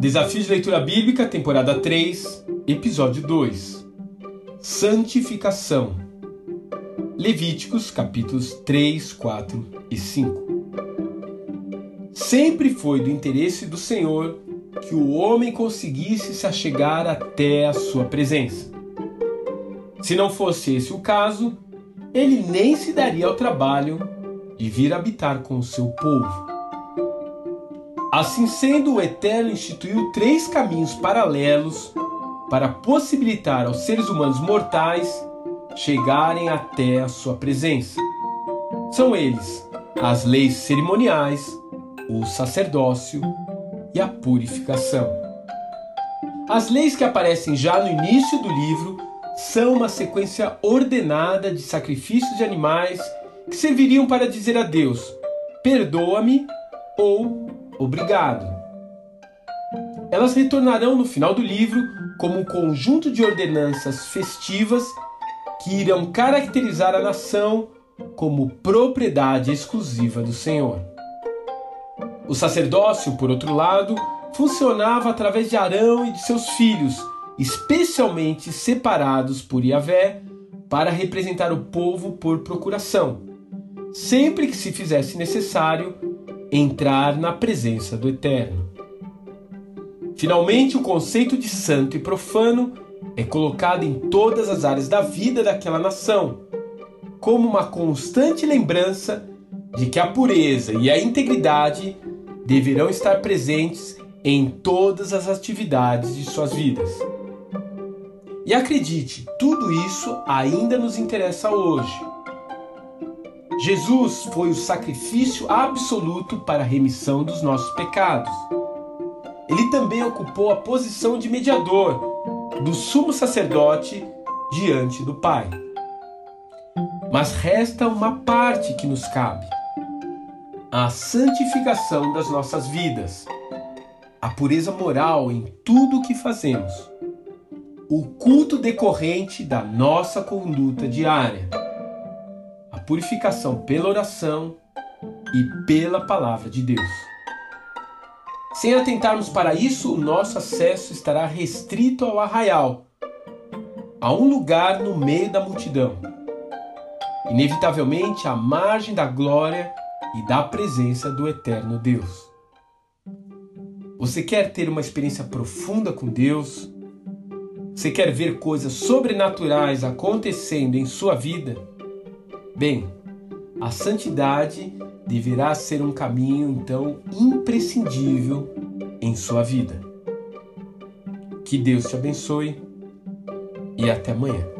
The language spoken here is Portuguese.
Desafio de Leitura Bíblica, temporada 3, episódio 2. Santificação. Levíticos, capítulos 3, 4 e 5. Sempre foi do interesse do Senhor que o homem conseguisse se achegar até a sua presença. Se não fosse esse o caso, ele nem se daria ao trabalho de vir habitar com o seu povo. Assim sendo, o Eterno instituiu três caminhos paralelos para possibilitar aos seres humanos mortais chegarem até a sua presença. São eles as leis cerimoniais, o sacerdócio e a purificação. As leis que aparecem já no início do livro são uma sequência ordenada de sacrifícios de animais que serviriam para dizer a Deus: perdoa-me ou obrigado. Elas retornarão no final do livro como um conjunto de ordenanças festivas que irão caracterizar a nação como propriedade exclusiva do Senhor. O sacerdócio, por outro lado, funcionava através de Arão e de seus filhos, especialmente separados por Yahvé para representar o povo por procuração, sempre que se fizesse necessário entrar na presença do Eterno. Finalmente, o conceito de santo e profano é colocado em todas as áreas da vida daquela nação, como uma constante lembrança de que a pureza e a integridade deverão estar presentes em todas as atividades de suas vidas. E acredite, tudo isso ainda nos interessa hoje Jesus foi o sacrifício absoluto para a remissão dos nossos pecados. Ele também ocupou a posição de mediador, do sumo sacerdote diante do Pai. Mas resta uma parte que nos cabe: a santificação das nossas vidas, a pureza moral em tudo o que fazemos, o culto decorrente da nossa conduta diária purificação pela oração e pela palavra de Deus. Sem atentarmos para isso, o nosso acesso estará restrito ao arraial, a um lugar no meio da multidão, inevitavelmente à margem da glória e da presença do eterno Deus. Você quer ter uma experiência profunda com Deus? Você quer ver coisas sobrenaturais acontecendo em sua vida? Bem, a santidade deverá ser um caminho então imprescindível em sua vida. Que Deus te abençoe e até amanhã.